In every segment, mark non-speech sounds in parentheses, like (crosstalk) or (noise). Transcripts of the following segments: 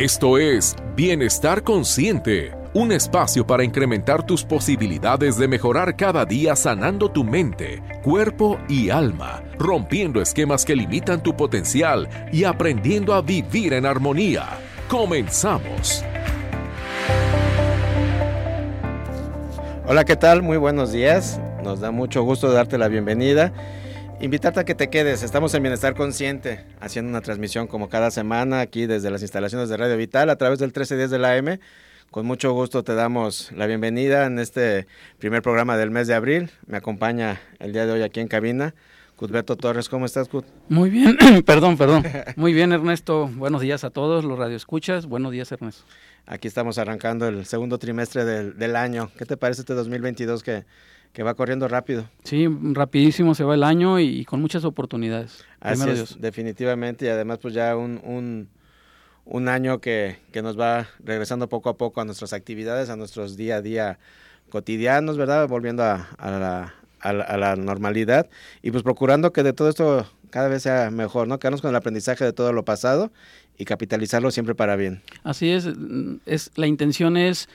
Esto es Bienestar Consciente, un espacio para incrementar tus posibilidades de mejorar cada día sanando tu mente, cuerpo y alma, rompiendo esquemas que limitan tu potencial y aprendiendo a vivir en armonía. Comenzamos. Hola, ¿qué tal? Muy buenos días. Nos da mucho gusto darte la bienvenida Invitarte a que te quedes. Estamos en Bienestar Consciente, haciendo una transmisión como cada semana aquí desde las instalaciones de Radio Vital a través del 1310 de la AM. Con mucho gusto te damos la bienvenida en este primer programa del mes de abril. Me acompaña el día de hoy aquí en cabina Cudberto Torres. ¿Cómo estás, Cud? Muy bien, (coughs) perdón, perdón. Muy bien, Ernesto. Buenos días a todos los radioescuchas. Buenos días, Ernesto. Aquí estamos arrancando el segundo trimestre del, del año. ¿Qué te parece este 2022 que que va corriendo rápido. Sí, rapidísimo se va el año y, con muchas oportunidades. Así es, definitivamente, y además pues ya un, un, año que, que, nos va regresando poco a poco a nuestras actividades, a nuestros día a día cotidianos, ¿verdad? Volviendo a, a, la, a, la, normalidad y pues procurando que de todo esto cada vez sea mejor, ¿no? Quedarnos con el aprendizaje de todo lo pasado y capitalizarlo siempre para bien. Así es, es la intención es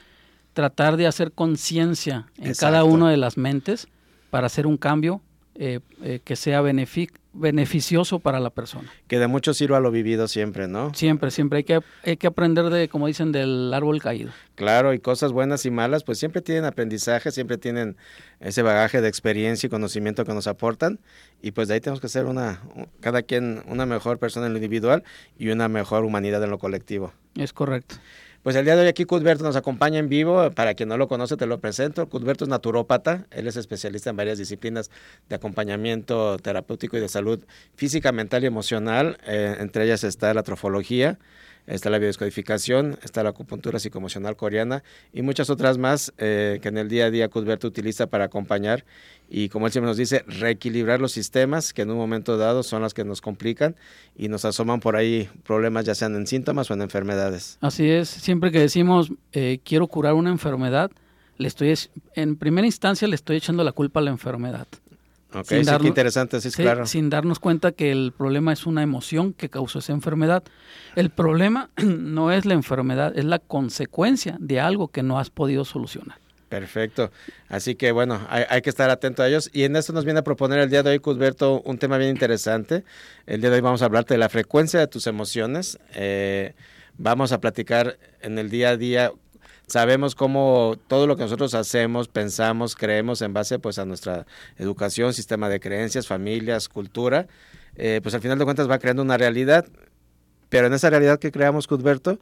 tratar de hacer conciencia en cada una de las mentes para hacer un cambio eh, eh, que sea beneficioso para la persona. Que de mucho sirva lo vivido siempre, ¿no? Siempre, siempre. Hay que, hay que aprender de, como dicen, del árbol caído. Claro, y cosas buenas y malas, pues siempre tienen aprendizaje, siempre tienen ese bagaje de experiencia y conocimiento que nos aportan. Y pues de ahí tenemos que ser una, cada quien una mejor persona en lo individual y una mejor humanidad en lo colectivo. Es correcto. Pues el día de hoy aquí Cudberto nos acompaña en vivo. Para quien no lo conoce, te lo presento. Cudberto es naturópata. Él es especialista en varias disciplinas de acompañamiento terapéutico y de salud física, mental y emocional. Eh, entre ellas está la trofología, está la biodescodificación, está la acupuntura psicoemocional coreana y muchas otras más eh, que en el día a día Cudberto utiliza para acompañar y como él siempre nos dice, reequilibrar los sistemas que en un momento dado son las que nos complican y nos asoman por ahí problemas ya sean en síntomas o en enfermedades. Así es, siempre que decimos eh, quiero curar una enfermedad, le estoy en primera instancia le estoy echando la culpa a la enfermedad. Ok, sí, qué interesante, sí, claro. Sin darnos cuenta que el problema es una emoción que causó esa enfermedad. El problema (clears throat) no es la enfermedad, es la consecuencia de algo que no has podido solucionar. Perfecto. Así que bueno, hay, que estar atento a ellos. Y en esto nos viene a proponer el día de hoy, Cusberto, un tema bien interesante. El día de hoy vamos a hablarte de la frecuencia de tus emociones. Eh, vamos a platicar en el día a día. Sabemos cómo todo lo que nosotros hacemos, pensamos, creemos en base pues a nuestra educación, sistema de creencias, familias, cultura, eh, pues al final de cuentas va creando una realidad. Pero en esa realidad que creamos, Cusberto,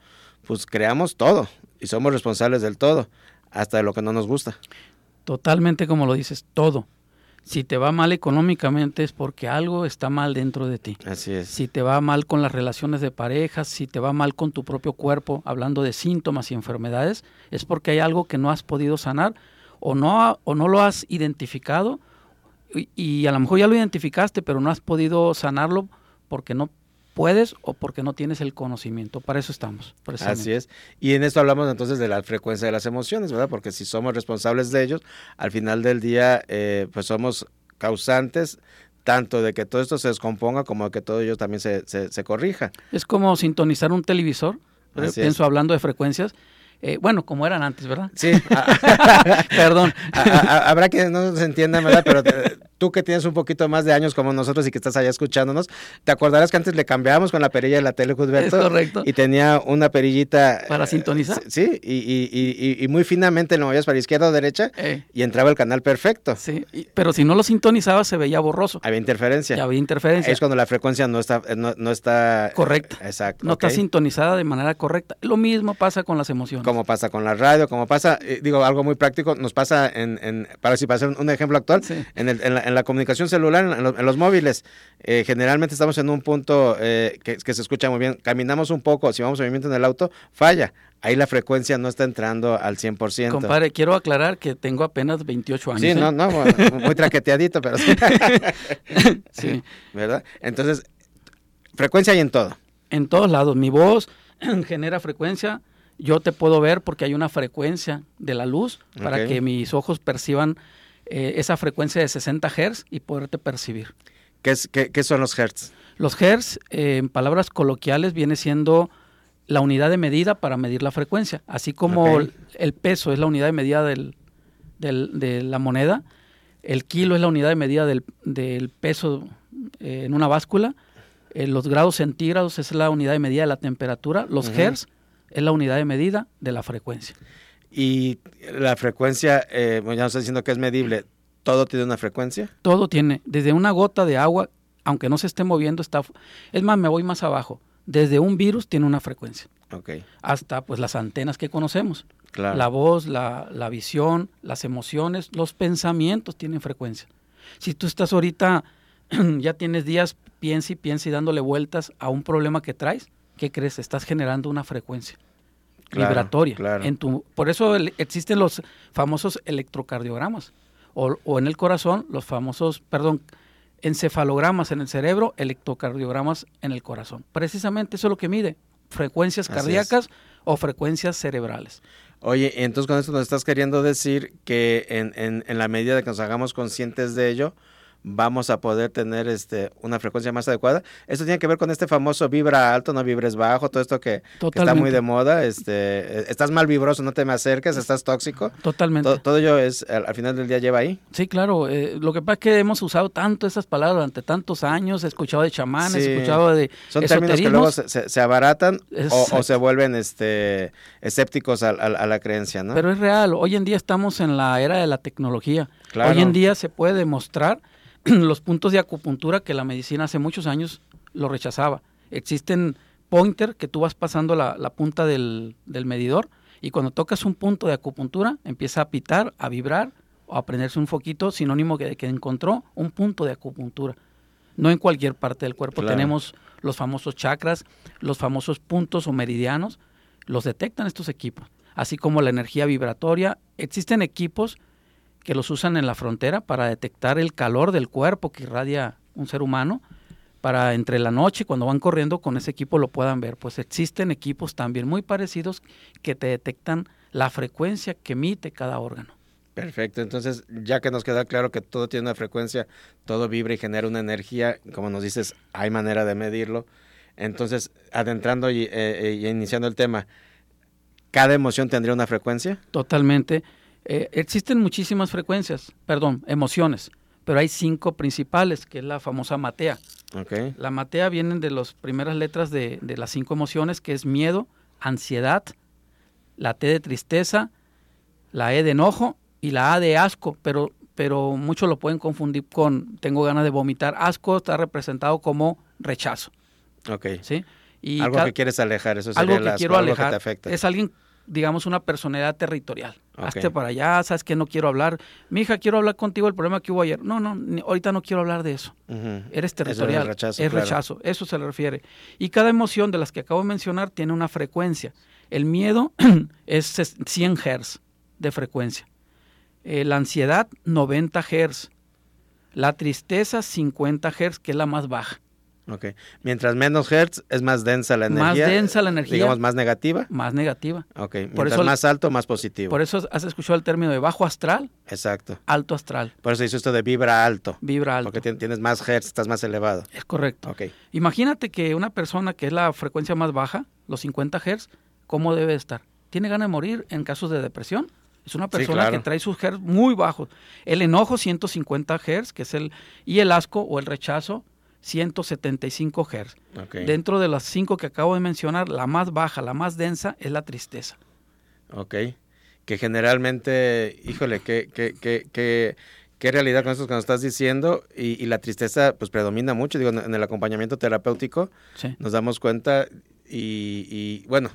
pues creamos todo y somos responsables del todo hasta de lo que no nos gusta. Totalmente como lo dices, todo. Si te va mal económicamente es porque algo está mal dentro de ti. Así es. Si te va mal con las relaciones de parejas, si te va mal con tu propio cuerpo, hablando de síntomas y enfermedades, es porque hay algo que no has podido sanar o no, o no lo has identificado y, y a lo mejor ya lo identificaste, pero no has podido sanarlo porque no puedes o porque no tienes el conocimiento. Para eso estamos. Así es. Y en esto hablamos entonces de la frecuencia de las emociones, ¿verdad? Porque si somos responsables de ellos, al final del día, eh, pues somos causantes tanto de que todo esto se descomponga como de que todo ello también se, se, corrija. Es como sintonizar un televisor. Pienso hablando de frecuencias eh, bueno, como eran antes, ¿verdad? Sí. (laughs) Perdón. habrá que no se entienda, ¿verdad? Pero tú que tienes un poquito más de años como nosotros y que estás allá escuchándonos, te acordarás que antes le cambiábamos con la perilla de la tele, Cusberto. Es correcto. Y tenía una perillita. ¿Para sintonizar? Sí, y, muy finamente lo movías para izquierda o derecha eh. y entraba el canal perfecto. Sí, pero si no lo sintonizabas se veía borroso. Había interferencia. había interferencia. Es cuando la frecuencia no está... No, está correcta. Exacto. No está sintonizada de manera correcta. Lo mismo pasa con las emociones como pasa con la radio, como pasa, eh, digo, algo muy práctico, nos pasa en, en para si pasa un ejemplo actual, en, el, en, la, comunicación celular, en, los móviles, eh, generalmente estamos en un punto eh, que, se escucha muy bien, caminamos un poco, si vamos a movimiento en el auto, falla, ahí la frecuencia no está entrando al 100%. Compadre, quiero aclarar que tengo apenas 28 años. Sí, no, no, muy traqueteadito, pero sí. (laughs) sí. ¿Verdad? Entonces, frecuencia hay en todo. En todos lados, mi voz (clears throat) genera frecuencia, yo te puedo ver porque hay una frecuencia de la luz para que mis ojos perciban eh, esa frecuencia de 60 Hz y poderte percibir. ¿Qué, es, qué, son los Hertz? Los Hertz, eh, en palabras coloquiales, viene siendo la unidad de medida para medir la frecuencia. Así como el, peso es la unidad de medida del, del- de la moneda, el kilo es la unidad de medida del, del peso eh, en una báscula, eh, los grados centígrados es la unidad de medida de la temperatura, los Ujú. hertz es la unidad de medida de la frecuencia. Y la frecuencia, eh, bueno, ya no estoy diciendo que es medible, ¿todo tiene una frecuencia? Todo tiene, desde una gota de agua, aunque no se esté moviendo, está... Es más, me voy más abajo. Desde un virus tiene una frecuencia, Ok, hasta pues las antenas que conocemos. claro. La voz, la, la visión, las emociones, los pensamientos tienen frecuencia. Si tú estás ahorita, (clears throat) ya tienes días, piensa y piensa y dándole vueltas a un problema que traes, ¿qué crees? Estás generando una frecuencia Claro, vibratoria. claro. En tu, por eso el- existen los famosos electrocardiogramas. O, o en el corazón, los famosos, perdón, encefalogramas en el cerebro, electrocardiogramas en el corazón. Precisamente eso es lo que mide, frecuencias Así es. cardíacas o frecuencias cerebrales. Oye, entonces con esto nos estás queriendo decir que en, en, en la medida de que nos hagamos conscientes de ello, vamos a poder tener este una frecuencia más adecuada. Esto tiene que ver con este famoso vibra alto, no vibres bajo, todo esto que, que está muy de moda. Este, eh, estás mal vibroso, no te me acerques, estás tóxico. Totalmente. Todo, todo ello es, al, al final del día lleva ahí. Sí, claro. eh, lo que pasa es que hemos usado tanto esas palabras durante tantos años, he escuchado de chamanes, Sí. he escuchado de Son términos que luego se, se- se abaratan o, o se vuelven este escépticos a, a- a la creencia, ¿no? pero es real. Hoy en día estamos en la era de la tecnología. Claro. Hoy en día se puede demostrar (clears throat) los puntos de acupuntura que la medicina hace muchos años lo rechazaba. Existen pointer que tú vas pasando la, la punta del, del medidor y cuando tocas un punto de acupuntura empieza a pitar, a vibrar o a prenderse un foquito sinónimo de que encontró un punto de acupuntura. No en cualquier parte del cuerpo Claro. tenemos los famosos chakras, los famosos puntos o meridianos, los detectan estos equipos, así como la energía vibratoria. Existen equipos que los usan en la frontera para detectar el calor del cuerpo que irradia un ser humano, para entre la noche cuando van corriendo con ese equipo lo puedan ver. Pues existen equipos también muy parecidos que te detectan la frecuencia que emite cada órgano. Perfecto, entonces ya que nos queda claro que todo tiene una frecuencia, todo vibra y genera una energía, como nos dices, hay manera de medirlo. Entonces, adentrando y, eh, eh, y iniciando el tema, ¿cada emoción tendría una frecuencia? Totalmente. Eh, existen muchísimas frecuencias, perdón, emociones, pero hay cinco principales, que es la famosa matea. Ok, La matea vienen de las primeras letras de, de las cinco emociones, que es miedo, ansiedad, la T de tristeza, la E de enojo y la A de asco, pero, pero muchos lo pueden confundir con tengo ganas de vomitar. Asco está representado como rechazo, ok. ¿sí? Y algo que quieres alejar, eso sería algo que quiero algo alejar que te afecta. es alguien digamos una personalidad territorial Hazte para allá sabes que no quiero hablar. Mi hija quiero hablar contigo del problema que hubo ayer. No no ni- ahorita no quiero hablar de eso. Eres Eso territorial es rechazo, es claro. rechazo eso se le refiere. Y cada emoción de las que acabo de mencionar tiene una frecuencia. El miedo (clears throat) es ses- 100 hertz de frecuencia. Eh, la ansiedad 90 hertz. La tristeza 50 hertz que es la más baja Ok. Mientras menos hertz, es más densa la Más energía. densa la energía. Digamos, más negativa. más negativa Ok. Mientras Por eso- más alto, más positivo. por eso has escuchado el término de bajo astral Exacto. alto astral Por eso hizo esto de vibra alto. vibra alto. Porque tien- tienes más hertz, estás más elevado. Es correcto. Ok. Imagínate que una persona que es la frecuencia más baja, los 50 Hz, ¿cómo debe estar? ¿Tiene ganas de morir en casos de depresión? Es una persona claro. que trae sus Hz muy bajos. El enojo, 150 Hz, que es el. Y el asco o el rechazo, 175 Hz. Ok. Dentro de las cinco que acabo de mencionar, la más baja, la más densa, es la tristeza. Ok. Que generalmente, híjole, qué, qué, qué, qué, qué realidad con esto que nos estás diciendo. Y, y la tristeza, pues predomina mucho. Digo, en el acompañamiento terapéutico Sí. nos damos cuenta y, y, bueno,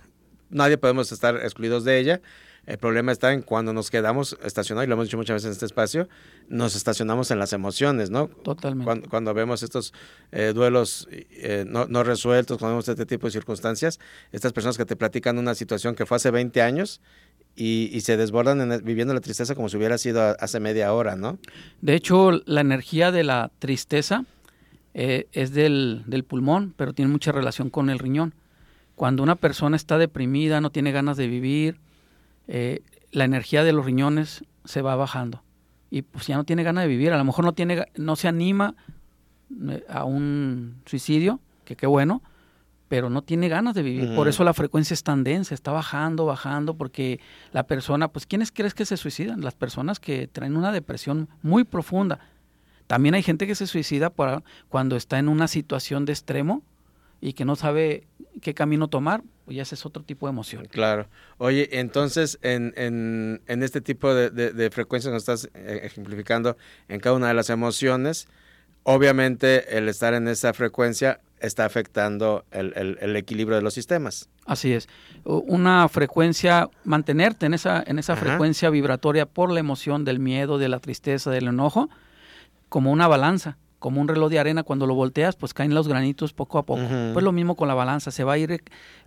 nadie podemos estar excluidos de ella. El problema está en cuando nos quedamos estacionados, y lo hemos dicho muchas veces en este espacio, nos estacionamos en las emociones, ¿no? Totalmente. Cuando, cuando vemos estos eh, duelos eh, no, no resueltos, cuando vemos este tipo de circunstancias, estas personas que te platican una situación que fue hace 20 años y, y se desbordan en viviendo la tristeza como si hubiera sido hace media hora, ¿no? De hecho, la energía de la tristeza eh, es del, del pulmón, pero tiene mucha relación con el riñón. Cuando una persona está deprimida, no tiene ganas de vivir, eh, la energía de los riñones se va bajando y pues ya no tiene ganas de vivir. A lo mejor no tiene, no se anima eh, a un suicidio, que qué bueno, pero no tiene ganas de vivir. Por eso la frecuencia es tan densa, está bajando, bajando, porque la persona, pues, ¿quiénes crees que se suicidan? Las personas que traen una depresión muy profunda. También hay gente que se suicida para cuando está en una situación de extremo y que no sabe qué camino tomar, pues ya ese es otro tipo de emoción. Claro. Oye, entonces, en, en, en este tipo de, de, frecuencias nos estás eh, ejemplificando en cada una de las emociones, obviamente el estar en esa frecuencia está afectando el, equilibrio de los sistemas. Así es. Una frecuencia, mantenerte en esa, en esa frecuencia vibratoria por la emoción del miedo, de la tristeza, del enojo, como una balanza, como un reloj de arena, cuando lo volteas, pues caen los granitos poco a poco. Pues lo mismo con la balanza, se va a ir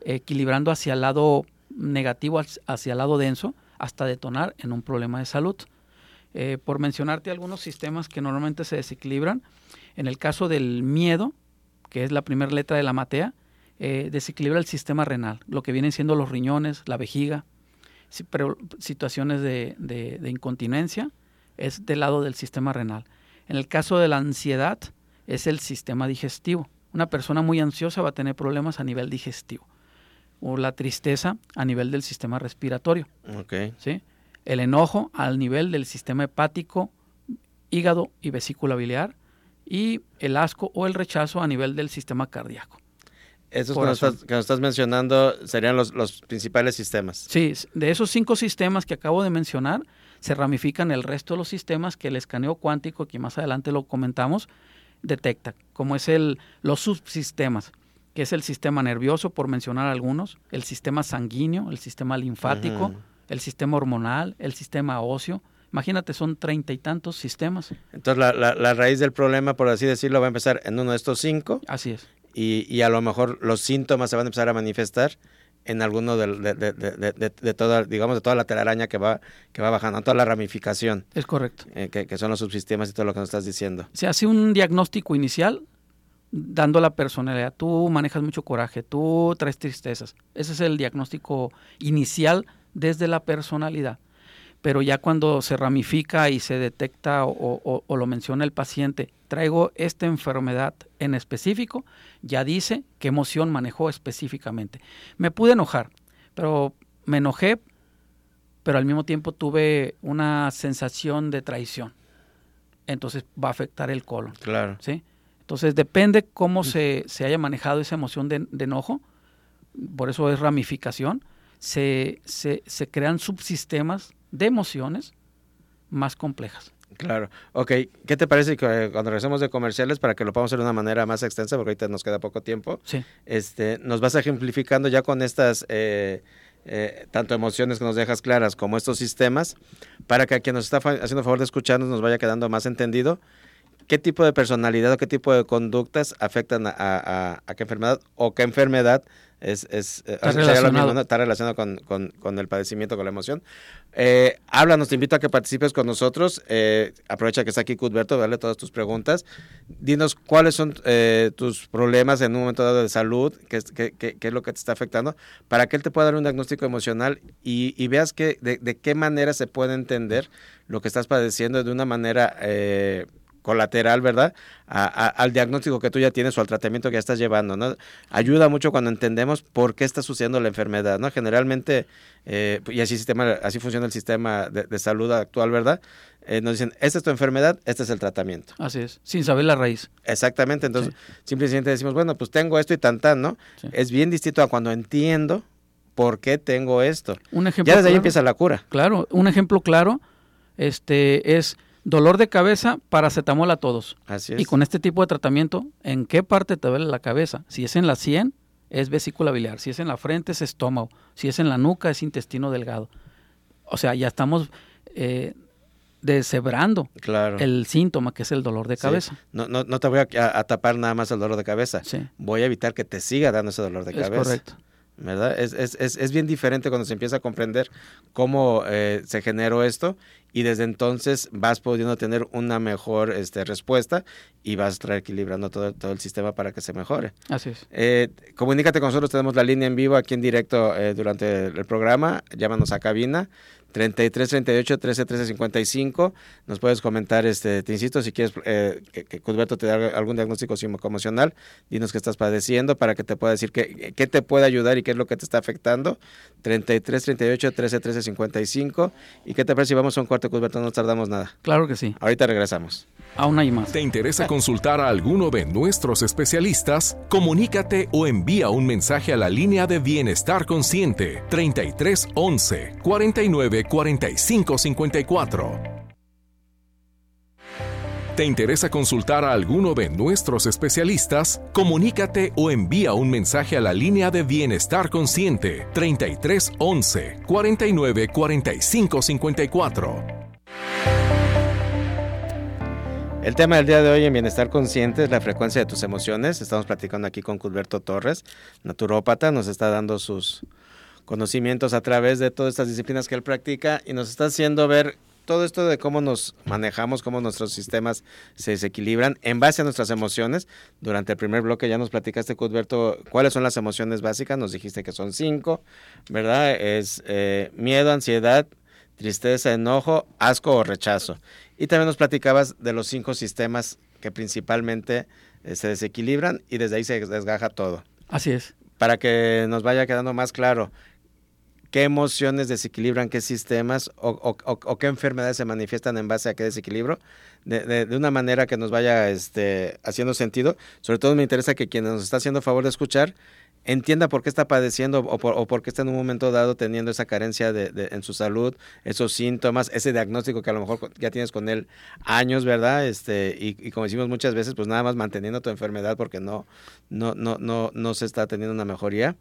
equilibrando hacia el lado negativo, hacia el lado denso, hasta detonar en un problema de salud. Eh, por mencionarte algunos sistemas que normalmente se desequilibran, en el caso del miedo, que es la primera letra de la matea, eh, desequilibra el sistema renal, lo que vienen siendo los riñones, la vejiga, pero situaciones de, de, incontinencia es del lado del sistema renal. En el caso de la ansiedad es el sistema digestivo. Una persona muy ansiosa va a tener problemas a nivel digestivo. O la tristeza a nivel del sistema respiratorio. Okay. ¿sí? El enojo al nivel del sistema hepático, hígado y vesícula biliar y el asco o el rechazo a nivel del sistema cardíaco. Esos que nos, estás, que estás, mencionando serían los, los, principales sistemas. Sí, de esos cinco sistemas que acabo de mencionar, se ramifican el resto de los sistemas que el escaneo cuántico, que más adelante lo comentamos, detecta, como es el, los subsistemas, que es el sistema nervioso, por mencionar algunos, el sistema sanguíneo, el sistema linfático, el sistema hormonal, el sistema óseo, Imagínate, son treinta y tantos sistemas. Entonces, la, la, raíz del problema, por así decirlo, va a empezar en uno de estos cinco. Así es. Y, y a lo mejor los síntomas se van a empezar a manifestar en alguno de, de, de, de, toda, digamos, de toda la telaraña que va, que va bajando, toda la ramificación. Es correcto. Eh, que, que, son los subsistemas y todo lo que nos estás diciendo. Se hace un diagnóstico inicial dando la personalidad. Tú manejas mucho coraje, tú traes tristezas. Ese es el diagnóstico inicial desde la personalidad pero ya cuando se ramifica y se detecta o, lo menciona el paciente, traigo esta enfermedad en específico, ya dice qué emoción manejó específicamente. Me pude enojar, pero me enojé, pero al mismo tiempo tuve una sensación de traición. Entonces va a afectar el colon. Claro. ¿sí? Entonces depende cómo se, haya manejado esa emoción de, enojo, por eso es ramificación, se, se, se crean subsistemas de emociones más complejas. Claro. Ok, ¿qué te parece que eh, cuando regresemos de comerciales, para que lo podamos hacer de una manera más extensa, porque ahorita nos queda poco tiempo, sí. este, nos vas ejemplificando ya con estas, eh, eh, tanto emociones que nos dejas claras como estos sistemas, para que a quien nos está haciendo favor de escucharnos nos vaya quedando más entendido qué tipo de personalidad o qué tipo de conductas afectan a, qué enfermedad o qué enfermedad es, es eh, está, relacionado. está relacionado con, el padecimiento, con la emoción. Eh, háblanos, te invito a que participes con nosotros. Eh, aprovecha que está aquí Cudberto, dale todas tus preguntas. Dinos cuáles son eh, tus problemas en un momento dado de salud, qué, qué, qué, es lo que te está afectando, para que él te pueda dar un diagnóstico emocional y, y veas que, de, de, qué manera se puede entender lo que estás padeciendo de una manera colateral, ¿verdad? al diagnóstico que tú ya tienes o al tratamiento que ya estás llevando, ¿no? Ayuda mucho cuando entendemos por qué está sucediendo la enfermedad, ¿no? Generalmente, eh, y así, sistema, así funciona el sistema de, salud actual, ¿verdad? Eh, nos dicen, esta es tu enfermedad, este es el tratamiento. Así es, sin saber la raíz. Exactamente, entonces simplemente decimos, bueno, pues tengo esto y tan tan, ¿no? Es bien distinto a cuando entiendo por qué tengo esto. Un ejemplo ya desde ahí empieza la cura. Claro, un ejemplo claro este, es Dolor de cabeza, paracetamol a todos. Así es. Y con este tipo de tratamiento, ¿en qué parte te duele la cabeza? Si es en la sien, es vesícula biliar. Si es en la frente, es estómago. Si es en la nuca, es intestino delgado. O sea, ya estamos eh, deshebrando claro. el síntoma que es el dolor de cabeza. No, no, no te voy a, tapar nada más el dolor de cabeza. Sí. Voy a evitar que te siga dando ese dolor de cabeza. Es correcto. ¿verdad? Es, es, es, es, bien diferente cuando se empieza a comprender cómo eh, se generó esto y desde entonces vas pudiendo tener una mejor este, respuesta y vas a estar equilibrando todo, todo el sistema para que se mejore. Así es. Eh, comunícate con nosotros, tenemos la línea en vivo aquí en directo eh, durante el programa, llámanos a cabina 33 38 13 13 55. Nos puedes comentar, este, te insisto, si quieres eh, que, que Cusberto te dé algún diagnóstico psicoemocional, dinos qué estás padeciendo para que te pueda decir qué, qué te puede ayudar y qué es lo que te está afectando. 33 38 13 13 55. ¿Y qué te parece si vamos a un Cusberto? No tardamos nada. Claro que sí. Ahorita regresamos. Aún hay más. ¿Te interesa consultar a alguno de nuestros especialistas? Comunícate o envía un mensaje a la línea de Bienestar Consciente 33 11 49 45 54. ¿Te interesa consultar a alguno de nuestros especialistas? Comunícate o envía un mensaje a la línea de Bienestar Consciente 33 11 49 45 54. El tema del día de hoy en Bienestar Consciente es la frecuencia de tus emociones. Estamos platicando aquí con Culberto Torres, naturópata, nos está dando sus conocimientos a través de todas estas disciplinas que él practica y nos está haciendo ver todo esto de cómo nos manejamos, cómo nuestros sistemas se desequilibran en base a nuestras emociones. Durante el primer bloque ya nos platicaste, Cudberto, cuáles son las emociones básicas. Nos dijiste que son cinco, ¿verdad? Es eh, miedo, ansiedad, tristeza, enojo, asco o rechazo. Y también nos platicabas de los cinco sistemas que principalmente eh, se desequilibran y desde ahí se desgaja todo. Así es. Para que nos vaya quedando más claro qué emociones desequilibran qué sistemas o, o, o, o qué enfermedades se manifiestan en base a qué desequilibrio, de, de, de, una manera que nos vaya este, haciendo sentido. Sobre todo me interesa que quien nos está haciendo favor de escuchar entienda por qué está padeciendo o por, o por qué está en un momento dado teniendo esa carencia de, de, en su salud, esos síntomas, ese diagnóstico que a lo mejor ya tienes con él años, ¿verdad? Este, y, y, como decimos muchas veces, pues nada más manteniendo tu enfermedad porque no, no, no, no, no se está teniendo una mejoría.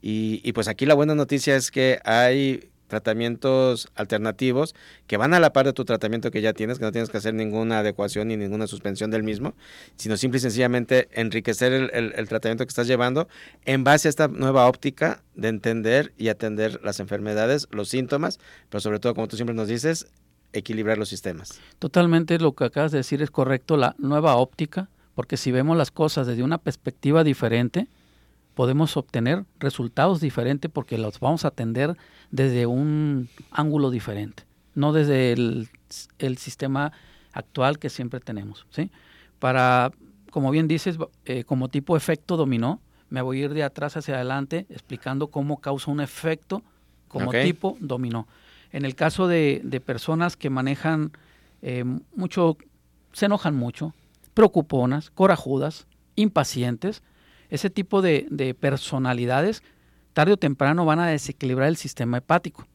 Y, y, pues aquí la buena noticia es que hay tratamientos alternativos que van a la par de tu tratamiento que ya tienes, que no tienes que hacer ninguna adecuación ni ninguna suspensión del mismo, sino simple y sencillamente enriquecer el, el, el tratamiento que estás llevando en base a esta nueva óptica de entender y atender las enfermedades, los síntomas, pero sobre todo, como tú siempre nos dices, equilibrar los sistemas. Totalmente lo que acabas de decir es correcto, la nueva óptica, porque si vemos las cosas desde una perspectiva diferente, podemos obtener resultados diferentes porque los vamos a atender desde un ángulo diferente, no desde el, el sistema actual que siempre tenemos. ¿sí? Para, como bien dices, eh, como tipo efecto dominó, me voy a ir de atrás hacia adelante explicando cómo causa un efecto como okay. tipo dominó. En el caso de, de personas que manejan eh, mucho, se enojan mucho, preocuponas, corajudas, impacientes, ese tipo de, de, personalidades tarde o temprano van a desequilibrar el sistema hepático.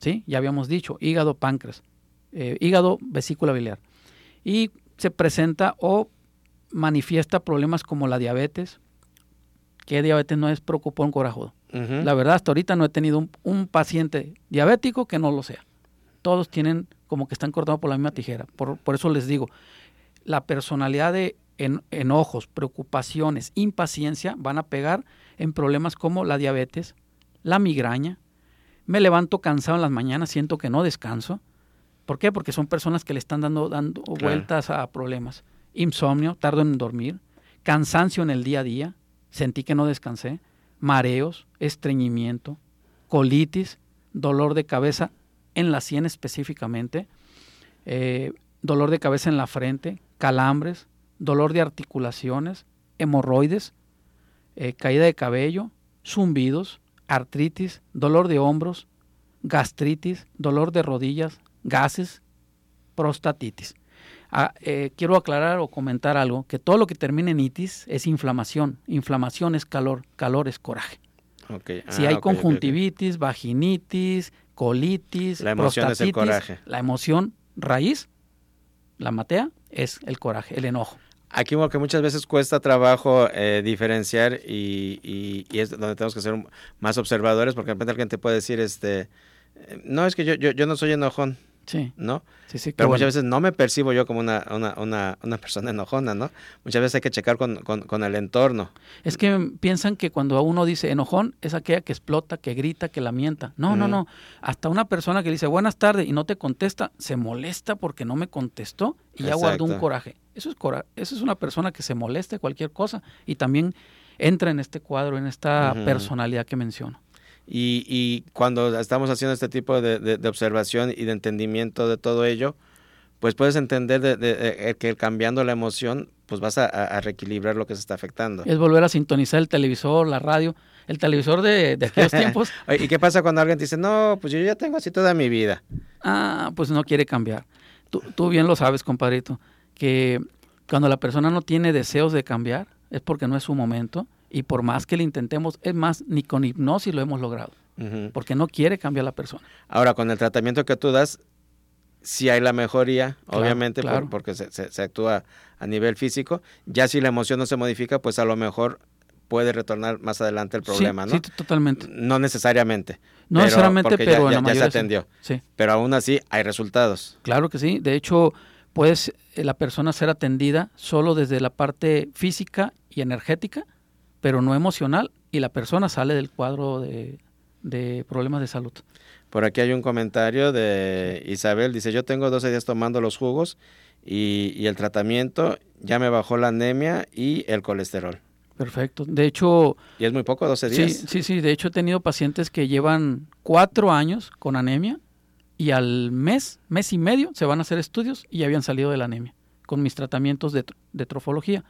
¿sí? Ya habíamos dicho, hígado, páncreas, eh, hígado, vesícula biliar. Y se presenta o manifiesta problemas como la diabetes. ¿Qué diabetes no es preocupón corajudo? Uh -huh. La verdad, hasta ahorita no he tenido un, un, paciente diabético que no lo sea. Todos tienen como que están cortados por la misma tijera. Por, por eso les digo, la personalidad de en, enojos, preocupaciones, impaciencia van a pegar en problemas como la diabetes, la migraña. Me levanto cansado en las mañanas, siento que no descanso. ¿Por qué? Porque son personas que le están dando, dando claro. vueltas a problemas. Insomnio, tardo en dormir, cansancio en el día a día, sentí que no descansé, mareos, estreñimiento, colitis, dolor de cabeza en la sien específicamente, eh, dolor de cabeza en la frente, calambres, dolor de articulaciones, hemorroides, eh, caída de cabello, zumbidos, artritis, dolor de hombros, gastritis, dolor de rodillas, gases, prostatitis. Ah, eh, quiero aclarar o comentar algo, que todo lo que termina en itis es inflamación, inflamación es calor, calor es coraje. Okay. Ah, si hay okay, conjuntivitis, okay, vaginitis, colitis, la emoción prostatitis, es el coraje. La emoción raíz, la matea, es el coraje, el enojo. Aquí que muchas veces cuesta trabajo eh, diferenciar y, y, y, es donde tenemos que ser más observadores porque de repente alguien te puede decir, este, no, es que yo, yo, yo no soy enojón. Sí. ¿no? Sí, sí, Pero bueno. muchas veces no me percibo yo como una, una, una, una persona enojona, ¿no? Muchas veces hay que checar con, con, con el entorno. Es que piensan que cuando uno dice enojón es aquella que explota, que grita, que lamenta. No, no, no. Hasta una persona que dice buenas tardes y no te contesta, se molesta porque no me contestó y ya guardó un coraje. Eso es cora eso es una persona que se molesta de cualquier cosa y también entra en este cuadro, en esta personalidad que menciono. Y, y cuando estamos haciendo este tipo de, de- de observación y de entendimiento de todo ello, pues puedes entender de- de- que cambiando la emoción, pues vas a, reequilibrar lo que se está afectando. Es volver a sintonizar el televisor, la radio, el televisor de, aquellos (laughs) tiempos. ¿Y qué pasa cuando alguien te dice, no, pues yo ya tengo así toda mi vida? Ah, pues no quiere cambiar. Tú, tú bien lo sabes, compadrito, que cuando la persona no tiene deseos de cambiar es porque no es su momento y por más que le intentemos, es más, ni con hipnosis lo hemos logrado, porque no quiere cambiar la persona. Ahora, con el tratamiento que tú das, sí hay la mejoría, Claro, obviamente, por- claro. porque se, se- se actúa a nivel físico. Ya si la emoción no se modifica, pues a lo mejor puede retornar más adelante el Sí, problema, ¿no? Sí, totalmente. No necesariamente. No pero- necesariamente, porque ya- pero en ya, la ya se atendió. Sí, Pero aún así hay resultados. claro que sí. De hecho, puedes eh, la persona ser atendida solo desde la parte física y energética, pero no emocional, y la persona sale del cuadro de, de problemas de salud. Por aquí hay un comentario de Isabel, dice, yo tengo 12 días tomando los jugos y, y el tratamiento ya me bajó la anemia y el colesterol. Perfecto. De hecho, Y es muy poco, 12 Sí, días. sí, sí. De hecho, he tenido pacientes que llevan cuatro años con anemia y al mes, mes y medio, se van a hacer estudios y ya habían salido de la anemia con mis tratamientos de, de trofología.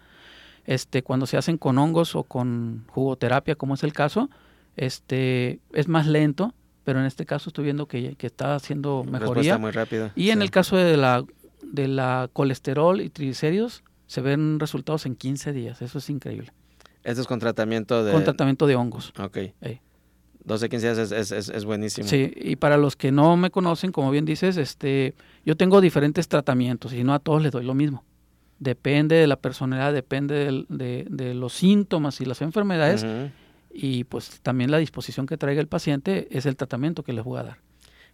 Este, cuando se hacen con hongos o con jugoterapia, como es el caso, este, es más lento, pero en este caso estoy viendo que, que está haciendo Respuesta mejoría. muy rápida. Y en el caso de la, de la colesterol y triglicéridos, se ven resultados en 15 días. Eso es increíble. Este es con tratamiento de... Con tratamiento de hongos. Ok. Ey. 12, 15 días es, es, es, es buenísimo. Sí, y para los que no me conocen, como bien dices, este, yo tengo diferentes tratamientos y no a todos les doy lo mismo. Depende de la personalidad, depende del- de, de los síntomas y las enfermedades y pues también la disposición que traiga el paciente es el tratamiento que les voy a dar.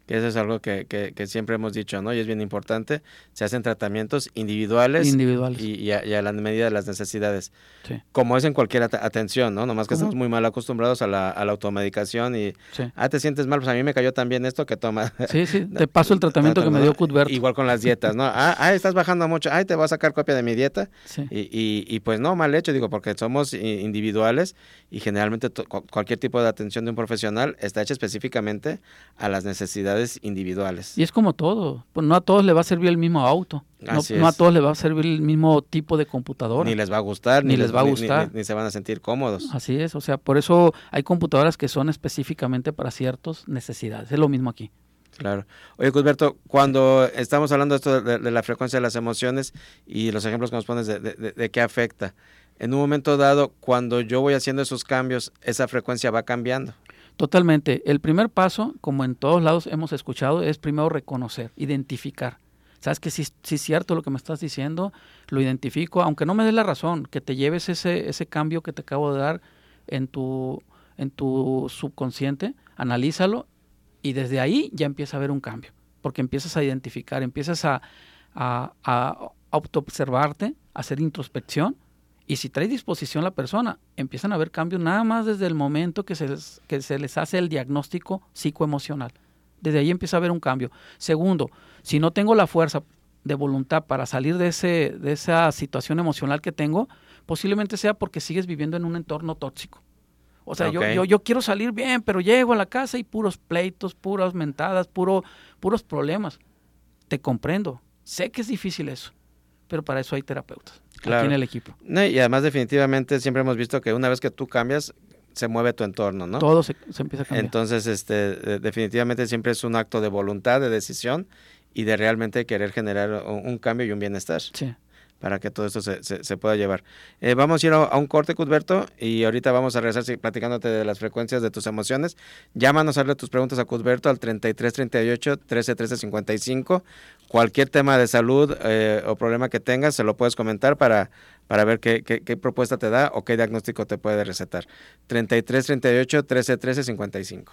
Que eso es algo que, que, que siempre hemos dicho, ¿no? Y es bien importante. Se hacen tratamientos individuales Individuales. y, y a, y a la medida de las necesidades. Sí, Como es en cualquier at- atención, ¿no? Nomás que Como- estamos muy mal acostumbrados a la, a la automedicación y, sí. ah, te sientes mal, pues a mí me cayó también esto que toma. Sí, sí, (laughs) te paso el tratamiento que me dio Cuthbert. Igual con las dietas, ¿no? Ah, ah, estás bajando mucho, ay, te voy a sacar copia de mi dieta. Sí. Y, y, y pues no, mal hecho, digo, porque somos individuales y generalmente cualquier tipo de atención de un profesional está hecha específicamente a las necesidades individuales. Y es como todo, pues no a todos les va a servir el mismo auto, no, a todos les va a servir el mismo tipo de computadora. Ni les va a gustar, Ni les va a gustar. Ni, ni se van a sentir cómodos. Así es, o sea, por eso hay computadoras que son específicamente para ciertas necesidades. Es lo mismo aquí. Claro. Oye, Cusberto, cuando estamos hablando de esto de, de la frecuencia de las emociones y los ejemplos que nos pones de, de- de- de qué afecta, en un momento dado, cuando yo voy haciendo esos cambios, esa frecuencia va cambiando. Totalmente. El primer paso, como en todos lados hemos escuchado, es primero reconocer, identificar. Sabes que si sí es cierto lo que me estás diciendo, lo identifico, aunque no me des la razón, que te lleves ese, ese cambio que te acabo de dar en tu, en tu subconsciente, analízalo y desde ahí ya empieza a haber un cambio, porque empiezas a identificar, empiezas a, a, a a hacer introspección y si trae disposición la persona, empiezan a haber cambios nada más desde el momento que se les, que se les hace el diagnóstico psicoemocional. Desde ahí empieza a haber un cambio. Segundo, si no tengo la fuerza de voluntad para salir de, ese, de esa situación emocional que tengo, posiblemente sea porque sigues viviendo en un entorno tóxico. O sea, yo, yo, yo quiero salir bien, pero llego a la casa y puros pleitos, puras mentadas, puro, puros problemas. Te comprendo. Sé que es difícil eso, pero para eso hay terapeutas Claro. aquí en el equipo. No, y además, definitivamente, siempre hemos visto que una vez que tú cambias, se mueve tu entorno, ¿no? Todo se, se empieza a cambiar. Entonces, este, definitivamente siempre es un acto de voluntad, de decisión y de realmente querer generar un, un cambio y un bienestar sí. Para que todo esto se, se- pueda llevar. Eh, vamos a ir a, un corte, Cuthberto, y ahorita vamos a regresar platicándote de las frecuencias de tus emociones. Llámanos, hazle tus preguntas a Cuthberto al 33 38 13 13 55. Cualquier tema de salud eh, o problema que tengas, se lo puedes comentar para, para ver qué, qué- qué propuesta te da o qué diagnóstico te puede recetar. 33 38 13 13 55.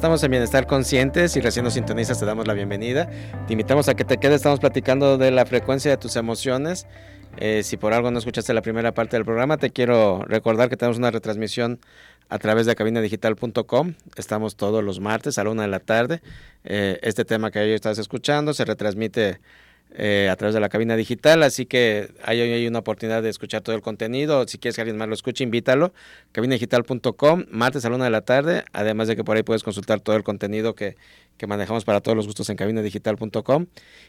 Estamos en Bienestar Conscientes y recién nos sintonizas, te damos la bienvenida. Te invitamos a que te quedes, estamos platicando de la frecuencia de tus emociones. Eh, si por algo no escuchaste la primera parte del programa, te quiero recordar que tenemos una retransmisión a través de cabinadigital.com. Estamos todos los martes a la una de la tarde. Eh, este tema que hoy estás escuchando se retransmite eh, a través de la cabina digital, así que hay, hay una oportunidad de escuchar todo el contenido. Si quieres que alguien más lo escuche, invítalo. Cabinadigital.com, martes a la una de la tarde, además de que por ahí puedes consultar todo el contenido que, que manejamos para todos los gustos en cabinadigital.com.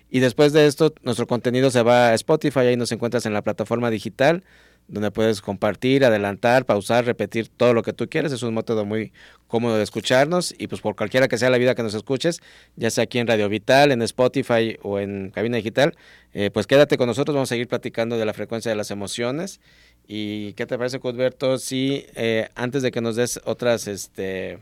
Y después de esto, nuestro contenido se va a Spotify, ahí nos encuentras en la plataforma digital donde puedes compartir, adelantar, pausar, repetir todo lo que tú quieres. Es un método muy cómodo de escucharnos y pues por cualquiera que sea la vida que nos escuches, ya sea aquí en Radio Vital, en Spotify o en Cabina Digital, eh, pues quédate con nosotros, vamos a seguir platicando de la frecuencia de las emociones. ¿Y qué te parece, Cudberto, si eh, antes de que nos des otras este,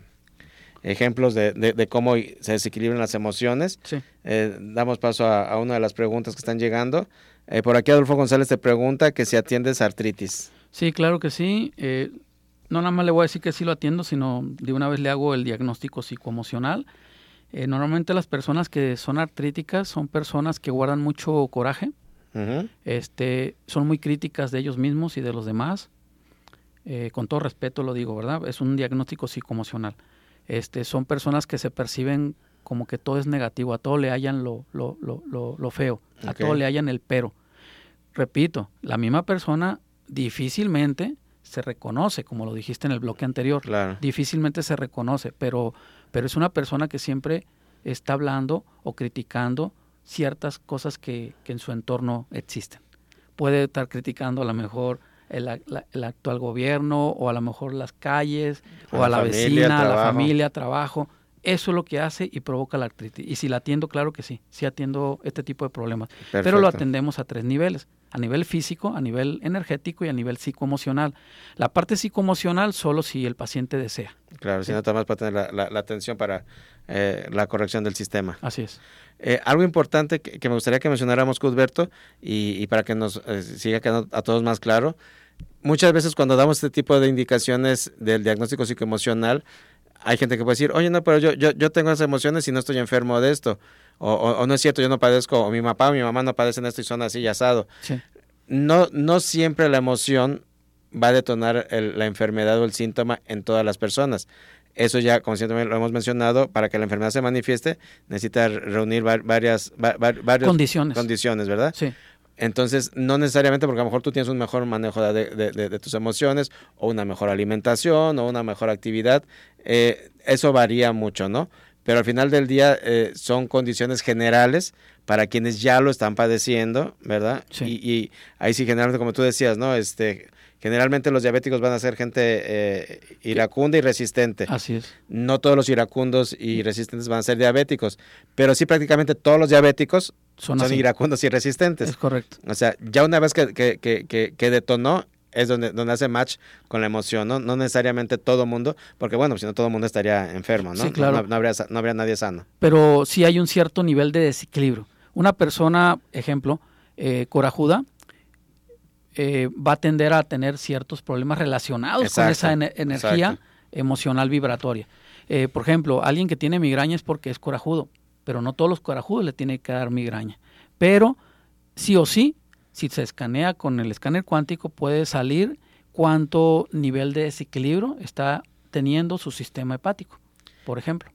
ejemplos de, de, cómo se desequilibran las emociones, eh, damos paso a, a una de las preguntas que están llegando? Eh, por aquí Adolfo González te pregunta que si atiendes artritis. Sí, claro que sí. Eh, no nada más le voy a decir que sí lo atiendo, sino de una vez le hago el diagnóstico psicoemocional. Eh, normalmente las personas que son artríticas son personas que guardan mucho coraje, este, son muy críticas de ellos mismos y de los demás. con todo respeto lo digo, ¿verdad? Es un diagnóstico psicoemocional. Este, son personas que se perciben como que todo es negativo, a todo le hallan lo, lo, lo, lo feo, a todo le hallan el pero. Repito, la misma persona difícilmente se reconoce, como lo dijiste en el bloque anterior, difícilmente se reconoce, pero, pero es una persona que siempre está hablando o criticando ciertas cosas que, que en su entorno existen. Puede estar criticando a lo mejor el, el, actual gobierno o a lo mejor las calles o a la, vecina, a la familia, trabajo. Eso es lo que hace y provoca la artritis. Y si la atiendo, claro que sí, sí atiendo este tipo de problemas. Pero lo atendemos a tres niveles, a nivel físico, a nivel energético y a nivel psicoemocional. La parte psicoemocional solo si el paciente desea. Claro, si no, más para tener la, atención para eh, la corrección del sistema. Así es. Eh, algo importante que, me gustaría que mencionáramos, Cudberto, y, y para que nos eh, siga quedando a todos más claro, muchas veces cuando damos este tipo de indicaciones del diagnóstico psicoemocional, hay gente que puede decir, oye, no, pero yo, yo, yo tengo esas emociones y no estoy enfermo de esto. O, o, no es cierto, yo no padezco, o mi papá o mi mamá no padecen esto y son así y asado. No, no siempre la emoción va a detonar la enfermedad o el síntoma en todas las personas. Eso ya, como siempre lo hemos mencionado, para que la enfermedad se manifieste, necesita reunir varias, varias condiciones. condiciones, ¿verdad? Sí. Entonces, no necesariamente porque a lo mejor tú tienes un mejor manejo de, tus emociones o una mejor alimentación o una mejor actividad, eh, eso varía mucho, ¿no? Pero al final del día eh, son condiciones generales para quienes ya lo están padeciendo, ¿verdad? Sí. Y, ahí sí, generalmente, como tú decías, ¿no? Este, generalmente los diabéticos van a ser gente eh, iracunda y resistente. Así es. No todos los iracundos y resistentes van a ser diabéticos, pero sí prácticamente todos los diabéticos son, iracundos y resistentes. Es correcto. O sea, ya una vez que, que, que, que detonó, es donde, donde hace match con la emoción, ¿no? No necesariamente todo mundo, porque bueno, si no todo mundo estaría enfermo, ¿no? Sí, claro. No, habría, no habría nadie sano. Pero sí hay un cierto nivel de desequilibrio. Una persona, ejemplo, eh, corajuda, eh, va a tender a tener ciertos problemas relacionados con esa energía emocional vibratoria. Eh, por ejemplo, alguien que tiene migraña es porque es corajudo pero no todos los corajudos le tienen que dar migraña. Pero sí o sí, si se escanea con el escáner cuántico, puede salir cuánto nivel de desequilibrio está teniendo su sistema hepático, por ejemplo.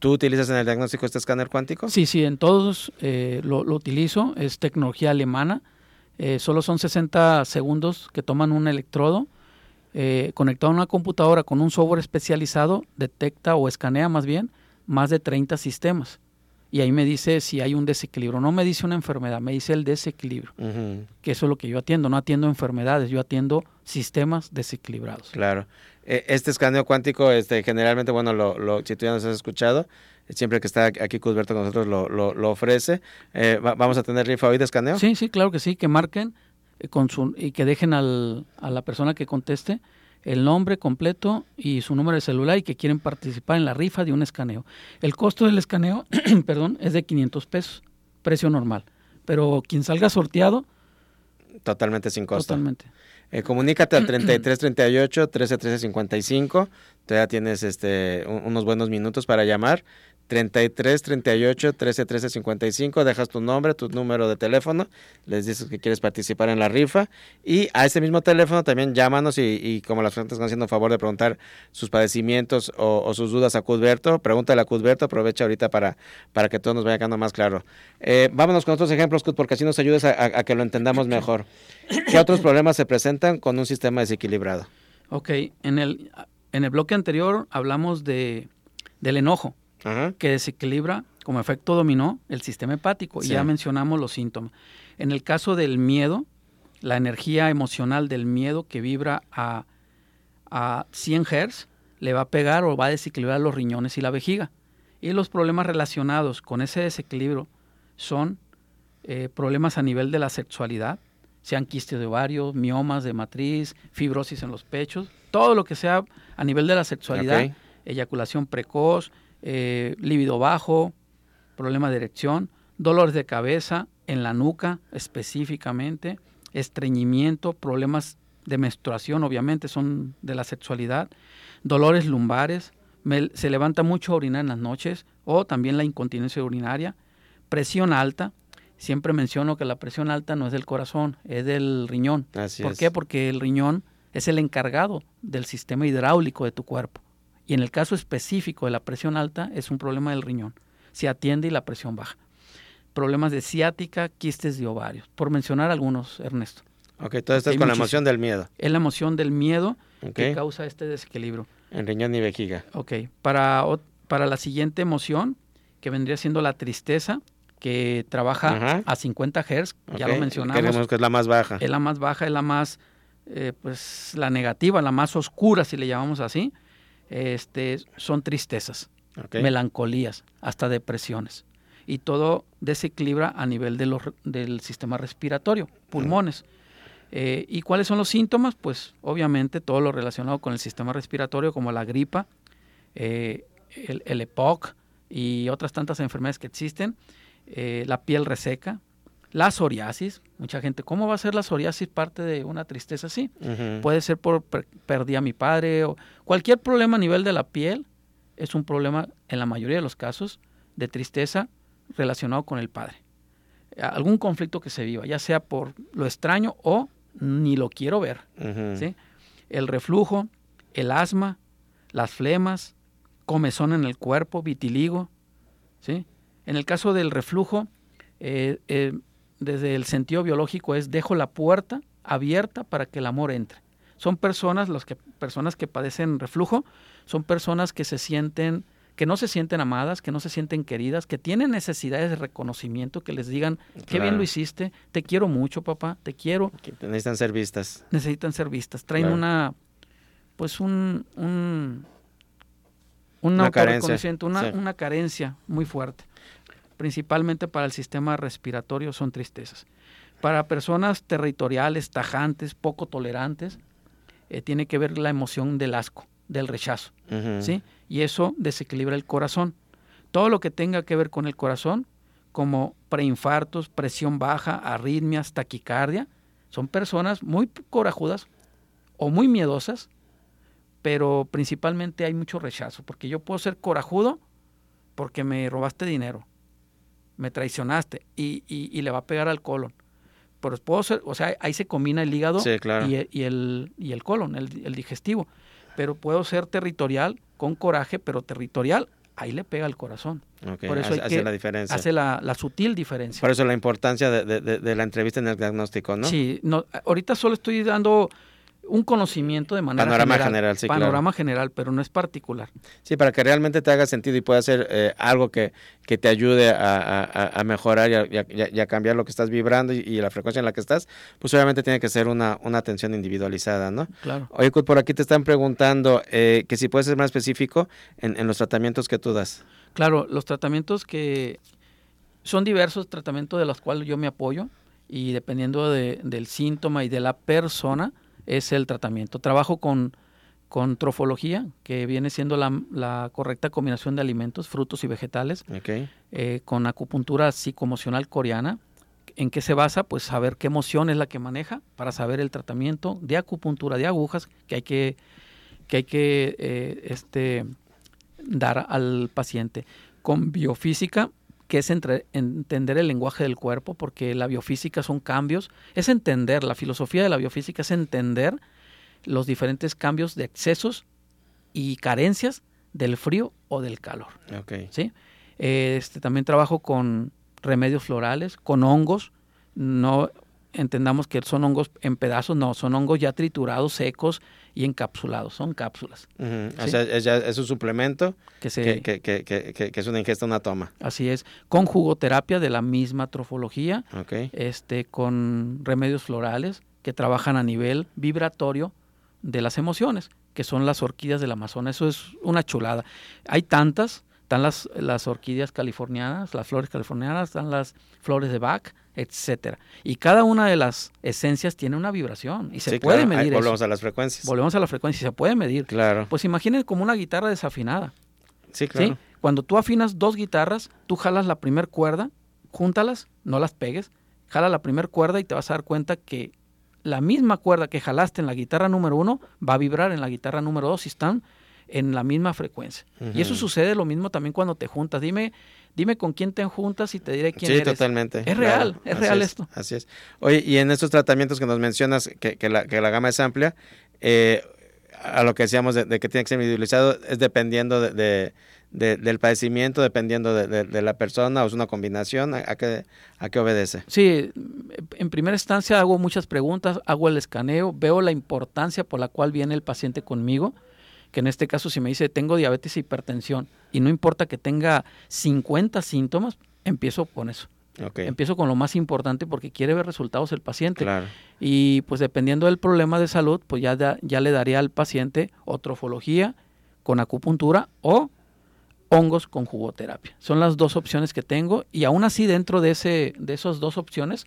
¿Tú utilizas en el diagnóstico este escáner cuántico? Sí, sí, en todos eh, lo, utilizo. Es tecnología alemana. Eh, solo son 60 segundos que toman un electrodo. Eh, conectado a una computadora con un software especializado, detecta o escanea más bien más de 30 sistemas y ahí me dice si hay un desequilibrio. No me dice una enfermedad, me dice el desequilibrio, que eso es lo que yo atiendo. No atiendo enfermedades, yo atiendo sistemas desequilibrados. Claro. Eh, este escaneo cuántico, este, generalmente, bueno, lo, lo, si tú ya nos has escuchado, siempre que está aquí Cusberto con nosotros lo, lo, ofrece. Eh, ¿Vamos a tener rifa hoy de escaneo? Sí, sí, claro que sí, que marquen eh, con su, y que dejen al, a la persona que conteste el nombre completo y su número de celular y que quieren participar en la rifa de un escaneo. El costo del escaneo, (clears throat) perdón, es de 500 pesos, precio normal. Pero quien salga sorteado... Totalmente sin costo. Totalmente. Eh, comunícate al (clears throat) 3338 131355. Todavía tienes este, unos buenos minutos para llamar. 33 38 13 13 55. Dejas tu nombre, tu número de teléfono, les dices que quieres participar en la rifa. Y a ese mismo teléfono también llámanos y, como las fuentes están haciendo favor de preguntar sus padecimientos o, sus dudas a Cudberto, pregúntale a Cudberto, aprovecha ahorita para, para que todo nos vaya quedando más claro. Eh, vámonos con otros ejemplos, Cud, porque así nos ayudes a, que lo entendamos mejor. ¿Qué otros problemas se presentan con un sistema desequilibrado? Ok, en el, en el bloque anterior hablamos de, del enojo que desequilibra como efecto dominó el sistema hepático. Y ya mencionamos los síntomas. En el caso del miedo, la energía emocional del miedo que vibra a, a 100 Hz le va a pegar o va a desequilibrar los riñones y la vejiga. Y los problemas relacionados con ese desequilibrio son eh, problemas a nivel de la sexualidad, sean quistes de ovario, miomas de matriz, fibrosis en los pechos, todo lo que sea a nivel de la sexualidad, eyaculación precoz, eh, líbido bajo, problema de erección, dolores de cabeza en la nuca específicamente, estreñimiento, problemas de menstruación obviamente son de la sexualidad, dolores lumbares, se levanta mucho a orinar en las noches o también la incontinencia urinaria, presión alta, siempre menciono que la presión alta no es del corazón, es del riñón. ¿Por qué? Porque el riñón es el encargado del sistema hidráulico de tu cuerpo. Y en el caso específico de la presión alta es un problema del riñón. Se atiende y la presión baja. Problemas de ciática, quistes de ovarios, por mencionar algunos, Ernesto. Ok, todo esto es con la emoción del miedo. Es la emoción del miedo que causa este desequilibrio. En riñón y vejiga. Ok, para, para la siguiente emoción, que vendría siendo la tristeza, que trabaja a 50 Hz, ya lo mencionamos. Queremos que es la más baja. Es la más baja, es la más, eh, pues, la negativa, la más oscura, si le llamamos así este, son tristezas, melancolías, hasta depresiones. Y todo desequilibra a nivel de los, del sistema respiratorio, pulmones. Eh, ¿Y cuáles son los síntomas? Pues obviamente todo lo relacionado con el sistema respiratorio, como la gripa, eh, el, EPOC y otras tantas enfermedades que existen, eh, la piel reseca, la psoriasis, mucha gente, ¿cómo va a ser la psoriasis parte de una tristeza así? Puede ser por perdí a mi padre o cualquier problema a nivel de la piel es un problema en la mayoría de los casos de tristeza relacionado con el padre. Algún conflicto que se viva, ya sea por lo extraño o ni lo quiero ver. ¿sí? El reflujo, el asma, las flemas, comezón en el cuerpo, vitiligo. ¿sí? En el caso del reflujo, eh, eh, desde el sentido biológico es dejo la puerta abierta para que el amor entre. Son personas, los que, personas que padecen reflujo, son personas que se sienten, que no se sienten amadas, que no se sienten queridas, que tienen necesidades de reconocimiento, que les digan, qué bien lo hiciste, te quiero mucho, papá, te quiero. necesitan ser vistas. Necesitan ser vistas. Traen una, pues un, un una, carencia, una, una carencia muy fuerte principalmente para el sistema respiratorio, son tristezas. Para personas territoriales, tajantes, poco tolerantes, eh, tiene que ver la emoción del asco, del rechazo, ¿sí? Y eso desequilibra el corazón. Todo lo que tenga que ver con el corazón, como preinfartos, presión baja, arritmias, taquicardia, son personas muy corajudas o muy miedosas, pero principalmente hay mucho rechazo, porque yo puedo ser corajudo porque me robaste dinero, me traicionaste y, y, le va a pegar al colon. Pero puedo ser, o sea, ahí se combina el hígado y, y, el, y el colon, el, digestivo. Pero puedo ser territorial, con coraje, pero territorial, ahí le pega al corazón. Por eso hace, la diferencia. Hace la, la, sutil diferencia. Por eso la importancia de, de, de, la entrevista en el diagnóstico, ¿no? Sí, no, ahorita solo estoy dando un conocimiento de manera Panorama general. general, sí, claro. Panorama general, pero no es particular. Sí, para que realmente te haga sentido y pueda ser eh, algo que, que te ayude a, a- a mejorar y a, y a- y a cambiar lo que estás vibrando y, y la frecuencia en la que estás, pues obviamente tiene que ser una, una atención individualizada, ¿no? Claro. Oye, Kut, por aquí te están preguntando eh, que si puedes ser más específico en, en los tratamientos que tú das. Claro, los tratamientos que son diversos tratamientos de los cuales yo me apoyo y dependiendo de- del síntoma y de la persona es el tratamiento. Trabajo con, con trofología, que viene siendo la, la correcta combinación de alimentos, frutos y vegetales, eh, con acupuntura psicoemocional coreana. ¿En qué se basa? Pues saber qué emoción es la que maneja para saber el tratamiento de acupuntura de agujas que hay que, que, hay que eh, este, dar al paciente. Con biofísica, que es entre- entender el lenguaje del cuerpo, porque la biofísica son cambios, es entender, la filosofía de la biofísica es entender los diferentes cambios de excesos y carencias del frío o del calor. Ok. ¿sí? Este, también trabajo con remedios florales, con hongos. No entendamos que son hongos en pedazos, no, son hongos ya triturados, secos y encapsulados, son cápsulas. O Sí. sea, es, un suplemento Que se, que, que, que, que, que- que es una ingesta, una toma. Así es, con jugoterapia de la misma trofología, este, con remedios florales que trabajan a nivel vibratorio de las emociones, que son las orquídeas del Amazonas. Eso es una chulada. Hay tantas, están las, las orquídeas californianas, las flores californianas, están las flores de Bach, etcétera. Y cada una de las esencias tiene una vibración y se Sí, puede claro, ahí medir Volvemos eso. a las frecuencias. Volvemos a la frecuencia y se puede medir. Claro. Pues imaginen como una guitarra desafinada. Sí, ¿sí? claro. Cuando tú afinas dos guitarras, tú jalas la primer cuerda, júntalas, no las pegues, jala la primer cuerda y te vas a dar cuenta que la misma cuerda que jalaste en la guitarra número uno va a vibrar en la guitarra número dos y están en la misma frecuencia. Y eso sucede lo mismo también cuando te juntas. Dime, dime con quién te juntas y te diré quién sí, eres. totalmente. Es claro, real, es así real esto. Así es. Oye, y en estos tratamientos que nos mencionas, que, que la, que la gama es amplia, eh, a lo que decíamos de, de que tiene que ser individualizado, es dependiendo de, de- de- del padecimiento, dependiendo de, de- de la persona, o es una combinación, ¿a, a qué, a qué obedece? Sí, en primera instancia hago muchas preguntas, hago el escaneo, veo la importancia por la cual viene el paciente conmigo, que en este caso si me dice tengo diabetes e hipertensión y no importa que tenga 50 síntomas, empiezo con eso. Empiezo con lo más importante porque quiere ver resultados el paciente. claro. Y pues dependiendo del problema de salud, pues ya, da- ya le daría al paciente o trofología con acupuntura o hongos con jugoterapia. Son las dos opciones que tengo y aún así dentro de, ese, de esas dos opciones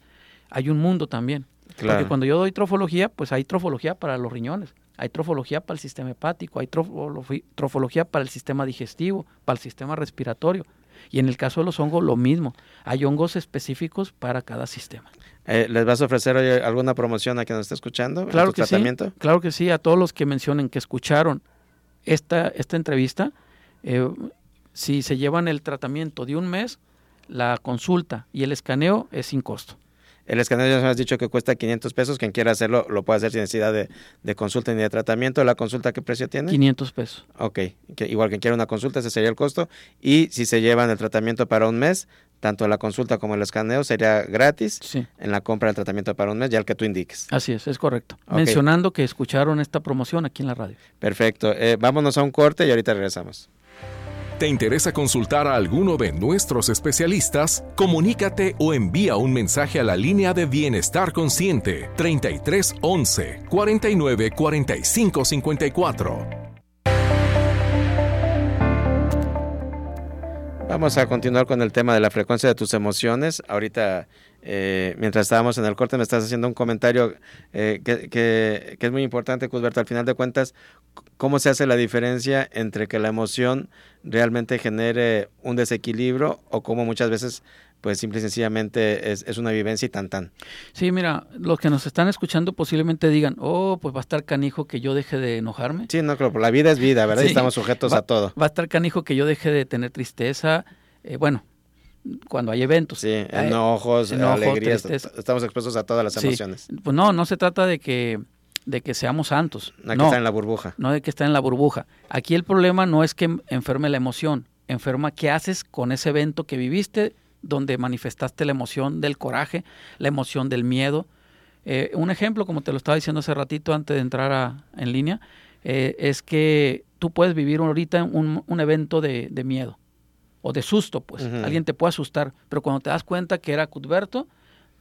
hay un mundo también. Claro. Porque cuando yo doy trofología, pues hay trofología para los riñones, hay trofología para el sistema hepático, hay trofología para el sistema digestivo, para el sistema respiratorio. Y en el caso de los hongos, lo mismo. Hay hongos específicos para cada sistema. Eh, ¿Les vas a ofrecer hoy alguna promoción a quien nos está escuchando? en Claro tu que tratamiento? sí. Claro que sí. A todos los que mencionen que escucharon esta, esta entrevista, eh, si se llevan el tratamiento de un mes, la consulta y el escaneo es sin costo. El escaneo ya nos has dicho que cuesta 500 pesos. Quien quiera hacerlo lo puede hacer sin necesidad de, de consulta ni de tratamiento. ¿La consulta qué precio tiene? 500 pesos. Ok, que igual que quiera una consulta, ese sería el costo. Y si se llevan el tratamiento para un mes, tanto la consulta como el escaneo sería gratis Sí, en la compra del tratamiento para un mes, ya el que tú indiques. así es, es correcto. Mencionando que escucharon esta promoción aquí en la radio. Perfecto. Eh, vámonos a un corte y ahorita regresamos. ¿Te interesa consultar a alguno de nuestros especialistas? Comunícate o envía un mensaje a la línea de Bienestar Consciente 33 11 49 45 54. Vamos a continuar con el tema de la frecuencia de tus emociones. Ahorita, eh, mientras estábamos en el corte, me estás haciendo un comentario eh, que, que- que es muy importante, Cusberto. Al final de cuentas, ¿cómo se hace la diferencia entre que la emoción realmente genere un desequilibrio o cómo muchas veces, pues simple y sencillamente es, es una vivencia y tan tan? Sí, mira, los que nos están escuchando posiblemente digan, oh, pues va a estar canijo que yo deje de enojarme. Sí, no, claro, la vida es vida, ¿verdad? Y estamos sujetos Va- a todo. Va a estar canijo que yo deje de tener tristeza. eh, bueno, cuando hay eventos. Sí, Eh, enojos, enojo, alegrías, tristeza. estamos expuestos a todas las Sí. emociones. Pues no, no se trata de que, de que seamos santos. No hay que No, estar en la burbuja. no de que estar en la burbuja. Aquí el problema no es que em- enferme la emoción, enferma qué haces con ese evento que viviste, donde manifestaste la emoción del coraje, la emoción del miedo, Eh, un ejemplo, como te lo estaba diciendo hace ratito antes de entrar a, en línea, eh, es que tú puedes vivir ahorita un, un evento de, de, miedo o de susto, pues. Uh -huh. Alguien te puede asustar, pero cuando te das cuenta que era Cuthberto,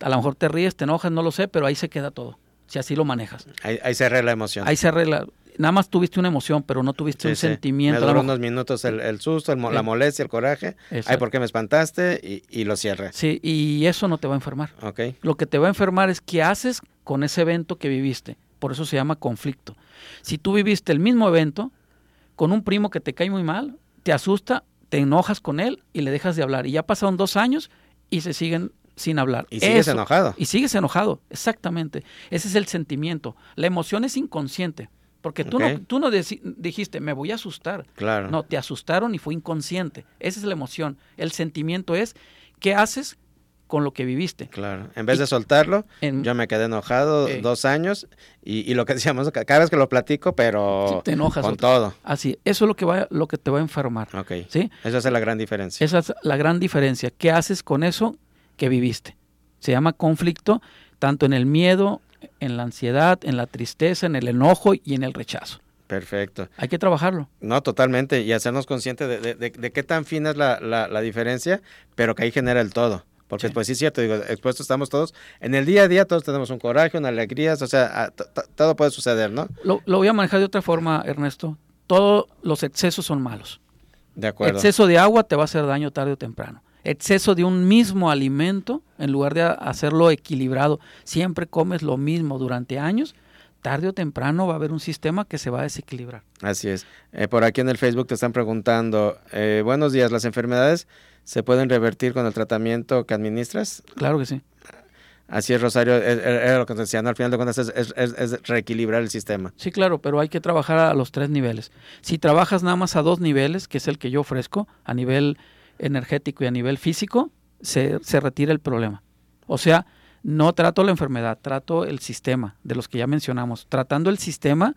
a lo mejor te ríes, te enojas, no lo sé, pero ahí se queda todo, si así lo manejas. Ahí, ahí se arregla la emoción. Ahí se arregla. Nada más tuviste una emoción, pero no tuviste sí, un sí. sentimiento. Me duró unos minutos el, el susto, el, la molestia, el coraje. Exacto. Ay, ¿por qué me espantaste? Y, y, lo cierre. Sí, y eso no te va a enfermar. Okay. Lo que te va a enfermar es qué haces con ese evento que viviste. Por eso se llama conflicto. Si tú viviste el mismo evento con un primo que te cae muy mal, te asusta, te enojas con él y le dejas de hablar. Y ya pasaron dos años y se siguen sin hablar. Y sigues Eso, enojado. Y sigues enojado, exactamente. Ese es el sentimiento. La emoción es inconsciente. Porque tú okay. no, tú no dijiste, me voy a asustar. Claro. No, te asustaron y fue inconsciente. Esa es la emoción. El sentimiento es, ¿qué haces con lo que viviste? Claro. En vez y, de soltarlo, en, yo me quedé enojado eh, dos años y, y, lo que (laughs) decíamos, cada vez que lo platico, pero te enojas con todo. Así, eso es lo que, va, lo que te va a enfermar. Ok. ¿sí? Esa es la gran diferencia. Esa es la gran diferencia. ¿Qué haces con eso que viviste? Se llama conflicto, tanto en el miedo, en la ansiedad, en la tristeza, en el enojo y en el rechazo. Perfecto. Hay que trabajarlo. No, totalmente, y hacernos conscientes de, de, de, de, qué tan fina es la, la, la, diferencia, pero que ahí genera el todo. Porque sí. pues sí es cierto, digo, expuestos estamos todos, en el día a día todos tenemos un coraje, una alegría, o sea, todo puede suceder, ¿no? Lo, lo voy a manejar de otra forma, Ernesto. Todos los excesos son malos. De acuerdo. Exceso de agua te va a hacer daño tarde o temprano exceso de un mismo alimento, en lugar de hacerlo equilibrado, siempre comes lo mismo durante años, tarde o temprano va a haber un sistema que se va a desequilibrar. Así es. Eh, por aquí en el Facebook te están preguntando, eh, buenos días, ¿las enfermedades se pueden revertir con el tratamiento que administras? Claro que sí. Así es, Rosario, era lo que te decía, ¿no? al final de cuentas es, es, es, es, reequilibrar el sistema. Sí, claro, pero hay que trabajar a los tres niveles. Si trabajas nada más a dos niveles, que es el que yo ofrezco, a nivel energético y a nivel físico, se, se, retira el problema. O sea, no trato la enfermedad, trato el sistema, de los que ya mencionamos. Tratando el sistema,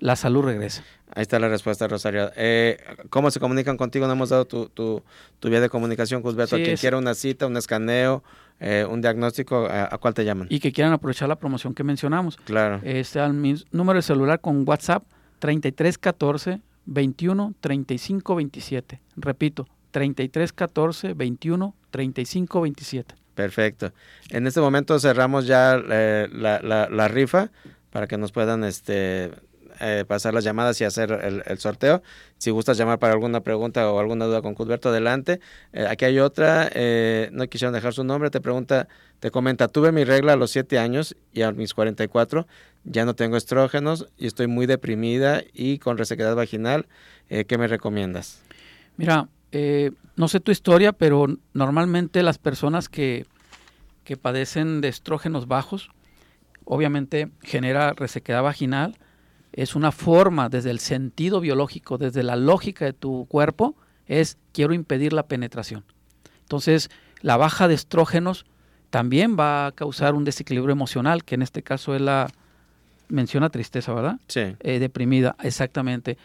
la salud regresa. Ahí está la respuesta, Rosario. Eh, ¿Cómo se comunican contigo? No hemos dado tu, tu, tu vía de comunicación, Cusberto. Sí, Quien es... quiera una cita, un escaneo, eh, un diagnóstico, ¿a, ¿a, cuál te llaman? Y que quieran aprovechar la promoción que mencionamos. Claro. Este al mi número de celular con WhatsApp 3314 21 35 27. Repito, 33 14 21 35 27. Perfecto. En este momento cerramos ya eh, la, la, la, rifa para que nos puedan este, eh, pasar las llamadas y hacer el, sorteo. Si gustas llamar para alguna pregunta o alguna duda con Cudberto, adelante. Eh, aquí hay otra, eh, no quisieron dejar su nombre, te pregunta, te comenta, tuve mi regla a los 7 años y a mis 44 ya no tengo estrógenos y estoy muy deprimida y con resequedad vaginal. ¿Qué me recomiendas? Mira, eh, no sé tu historia, pero normalmente las personas que, que padecen de estrógenos bajos, obviamente genera resequedad vaginal, es una forma desde el sentido biológico, desde la lógica de tu cuerpo, es quiero impedir la penetración. Entonces, la baja de estrógenos también va a causar un desequilibrio emocional, que en este caso es la menciona tristeza, ¿verdad? Sí. Eh, deprimida, exactamente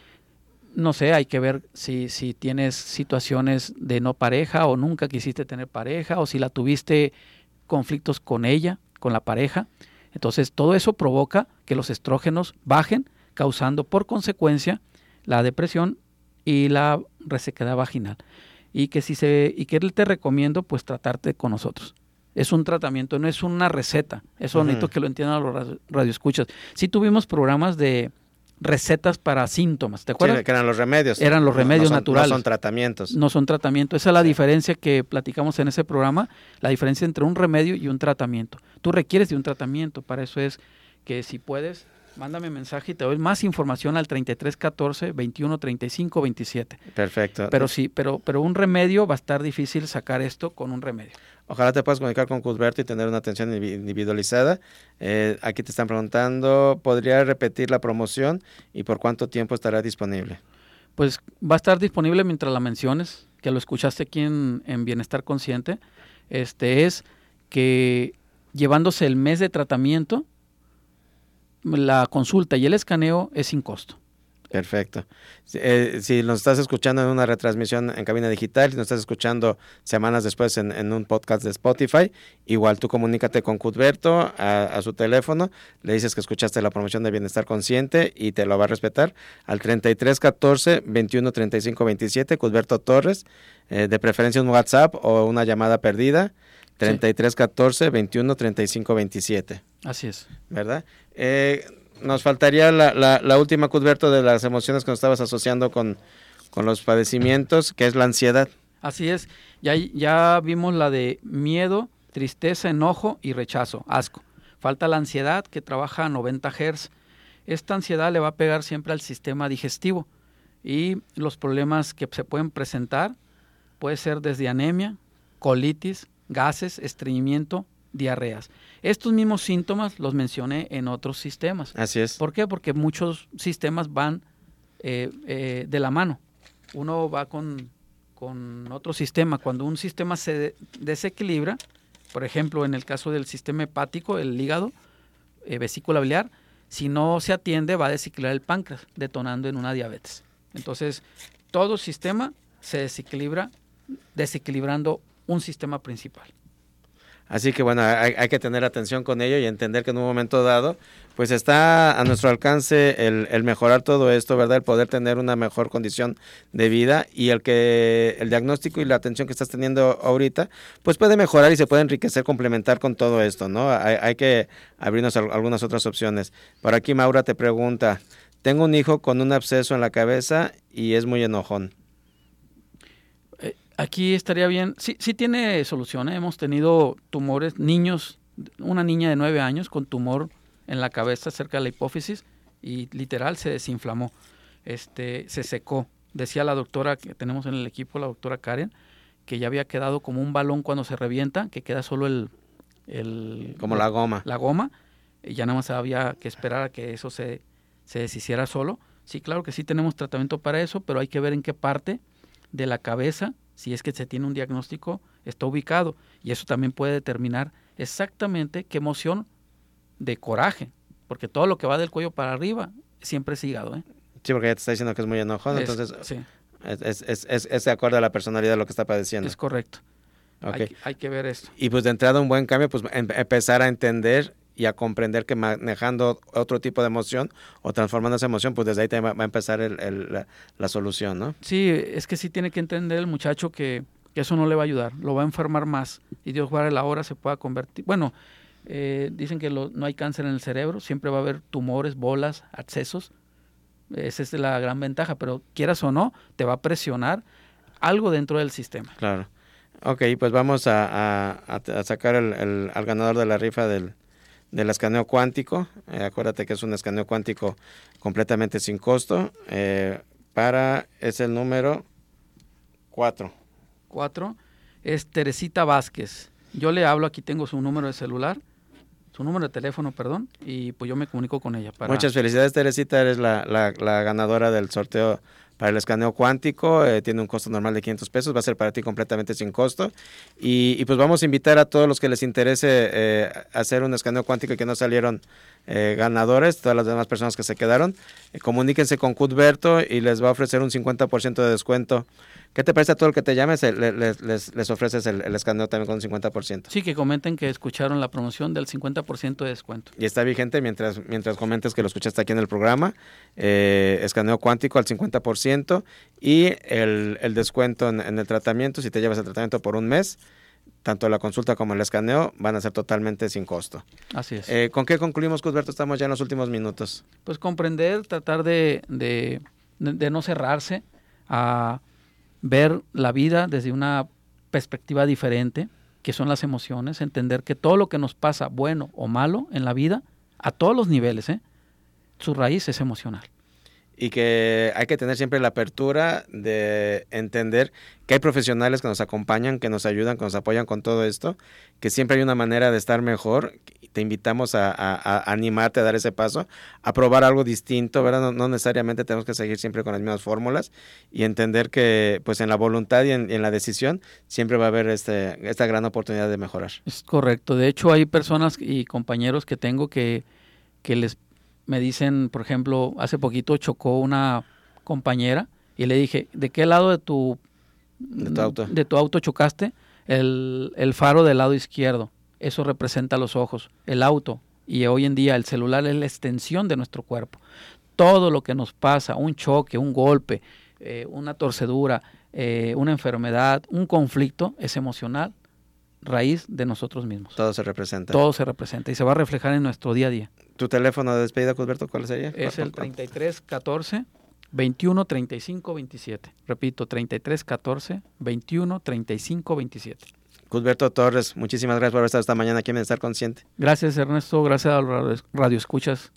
no sé, hay que ver si, si tienes situaciones de no pareja o nunca quisiste tener pareja o si la tuviste conflictos con ella, con la pareja. Entonces todo eso provoca que los estrógenos bajen, causando por consecuencia la depresión y la resequedad vaginal. Y que si se y que te recomiendo pues tratarte con nosotros. Es un tratamiento, no es una receta. Eso uh -huh. necesito que lo entiendan los radioescuchas. Sí tuvimos programas de recetas para síntomas, ¿te acuerdas? Sí, que eran los remedios. Eran los remedios no, no son, naturales. No son tratamientos. No son tratamientos. Esa es la diferencia que platicamos en ese programa, la diferencia entre un remedio y un tratamiento. Tú requieres de un tratamiento, para eso es que si puedes, mándame mensaje y te doy más información al 33 14 21 35 27. Perfecto. Pero sí, pero, pero un remedio va a estar difícil sacar esto con un remedio. Ojalá te puedas comunicar con Cusberto y tener una atención individualizada. Eh, aquí te están preguntando, ¿podría repetir la promoción y por cuánto tiempo estará disponible? Pues va a estar disponible mientras la menciones, que lo escuchaste aquí en, en Bienestar Consciente. Este es que llevándose el mes de tratamiento, la consulta y el escaneo es sin costo. Perfecto. Eh, si nos estás escuchando en una retransmisión en cabina digital, si nos estás escuchando semanas después en, un podcast de Spotify, igual tú comunícate con Cudberto a, su teléfono, le dices que escuchaste la promoción de Bienestar Consciente y te lo va a respetar al 33 14 21 35 27, Cudberto Torres, eh, de preferencia un WhatsApp o una llamada perdida. 33 14 21 35 27. Así es. ¿Verdad? Eh, nos faltaría la, la, última, Cudberto, de las emociones que nos estabas asociando con, los padecimientos, que es la ansiedad. Así es. Ya, ya vimos la de miedo, tristeza, enojo y rechazo, asco. Falta la ansiedad, que trabaja a 90 Hz. Esta ansiedad le va a pegar siempre al sistema digestivo y los problemas que se pueden presentar puede ser desde anemia, colitis, gases, estreñimiento, diarreas. Estos mismos síntomas los mencioné en otros sistemas. Así es. ¿Por qué? Porque muchos sistemas van eh, eh, de la mano. Uno va con, otro sistema. Cuando un sistema se desequilibra, por ejemplo, en el caso del sistema hepático, el hígado, eh, vesícula biliar, si no se atiende va a desequilibrar el páncreas, detonando en una diabetes. Entonces, todo sistema se desequilibra desequilibrando un sistema principal. Así que bueno, hay, que tener atención con ello y entender que en un momento dado, pues está a nuestro alcance el, mejorar todo esto, ¿verdad? El poder tener una mejor condición de vida y el que el diagnóstico y la atención que estás teniendo ahorita, pues puede mejorar y se puede enriquecer, complementar con todo esto, ¿no? Hay, hay que abrirnos algunas otras opciones. Por aquí Maura te pregunta, tengo un hijo con un absceso en la cabeza y es muy enojón. Aquí estaría bien, sí, sí tiene solución. ¿eh? Hemos tenido tumores, niños, una niña de nueve años con tumor en la cabeza cerca de la hipófisis y literal se desinflamó, este, se secó. Decía la doctora que tenemos en el equipo, la doctora Karen, que ya había quedado como un balón cuando se revienta, que queda solo el... el como la goma. La goma, y ya nada más había que esperar a que eso se, se deshiciera solo. Sí, claro que sí tenemos tratamiento para eso, pero hay que ver en qué parte de la cabeza si es que se tiene un diagnóstico, está ubicado. Y eso también puede determinar exactamente qué emoción de coraje, porque todo lo que va del cuello para arriba siempre es hígado. ¿eh? Sí, porque ya te está diciendo que es muy enojado, entonces es, es, es, es, de acuerdo a la personalidad de lo que está padeciendo. Es correcto. Hay, hay, que ver esto. Y pues de entrada un buen cambio, pues em, empezar a entender y a comprender que manejando otro tipo de emoción o transformando esa emoción, pues desde ahí va, a empezar la, solución, ¿no? Sí, es que sí tiene que entender el muchacho que, eso no le va a ayudar, lo va a enfermar más y Dios guarde la hora se pueda convertir. Bueno, eh, dicen que no hay cáncer en el cerebro, siempre va a haber tumores, bolas, accesos. Esa es la gran ventaja, pero quieras o no, te va a presionar algo dentro del sistema. Claro. Ok, pues vamos a, sacar el, al ganador de la rifa del, del escaneo cuántico. Eh, acuérdate que es un escaneo cuántico completamente sin costo. Eh, para, es el número 4. 4 es Teresita Vázquez. Yo le hablo, aquí tengo su número de celular, su número de teléfono, perdón, y pues yo me comunico con ella. Muchas felicidades, Teresita, eres la, la, la ganadora del sorteo para el escaneo cuántico, eh, tiene un costo normal de 500 pesos, va a ser para ti completamente sin costo. Y, pues vamos a invitar a todos los que les interese eh, hacer un escaneo cuántico y que no salieron eh, ganadores, todas las demás personas que se quedaron, comuníquense con Cudberto y les va a ofrecer un 50% de descuento ¿Qué te parece a todo el que te llames? Les, les, ofreces el, escaneo también con un 50%. Sí, que comenten que escucharon la promoción del 50% de descuento. Y está vigente mientras, mientras comentes que lo escuchaste aquí en el programa. Eh, escaneo cuántico al 50% y el, descuento en, el tratamiento, si te llevas el tratamiento por un mes, tanto la consulta como el escaneo van a ser totalmente sin costo. Así es. Eh, ¿Con qué concluimos, Cusberto? Estamos ya en los últimos minutos. Pues comprender, tratar de, de, de no cerrarse a ver la vida desde una perspectiva diferente, que son las emociones, entender que todo lo que nos pasa, bueno o malo en la vida, a todos los niveles, ¿eh? su raíz es emocional y que hay que tener siempre la apertura de entender que hay profesionales que nos acompañan, que nos ayudan, que nos apoyan con todo esto, que siempre hay una manera de estar mejor. Te invitamos a, animarte a dar ese paso, a probar algo distinto, ¿verdad? No, necesariamente tenemos que seguir siempre con las mismas fórmulas y entender que pues en la voluntad y en, la decisión siempre va a haber este, esta gran oportunidad de mejorar. Es correcto. De hecho, hay personas y compañeros que tengo que, que les me dicen, por ejemplo, hace poquito chocó una compañera y le dije, ¿de qué lado de tu, de tu auto, de tu auto chocaste? El, el faro del lado izquierdo. Eso representa los ojos. El auto y hoy en día el celular es la extensión de nuestro cuerpo. Todo lo que nos pasa, un choque, un golpe, eh, una torcedura, eh, una enfermedad, un conflicto, es emocional, raíz de nosotros mismos. Todo se representa. Todo se representa y se va a reflejar en nuestro día a día. ¿Tu teléfono de despedida, Cusberto, cuál sería? Es el 3314 21 35 27. Repito, 33 14 21 35 27. Cusberto Torres, muchísimas gracias por haber estado esta mañana aquí en Estar Consciente. Gracias, Ernesto. Gracias a los Radio Escuchas.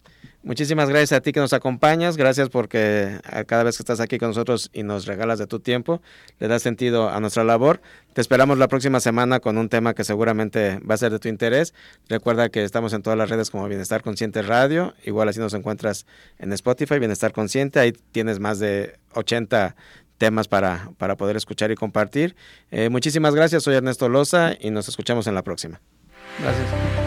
Muchísimas gracias a ti que nos acompañas, gracias porque cada vez que estás aquí con nosotros y nos regalas de tu tiempo, le das sentido a nuestra labor. Te esperamos la próxima semana con un tema que seguramente va a ser de tu interés. Recuerda que estamos en todas las redes como Bienestar Consciente Radio, igual así nos encuentras en Spotify, Bienestar Consciente, ahí tienes más de 80 temas para, para poder escuchar y compartir. Eh, muchísimas gracias, soy Ernesto Loza y nos escuchamos en la próxima. Gracias.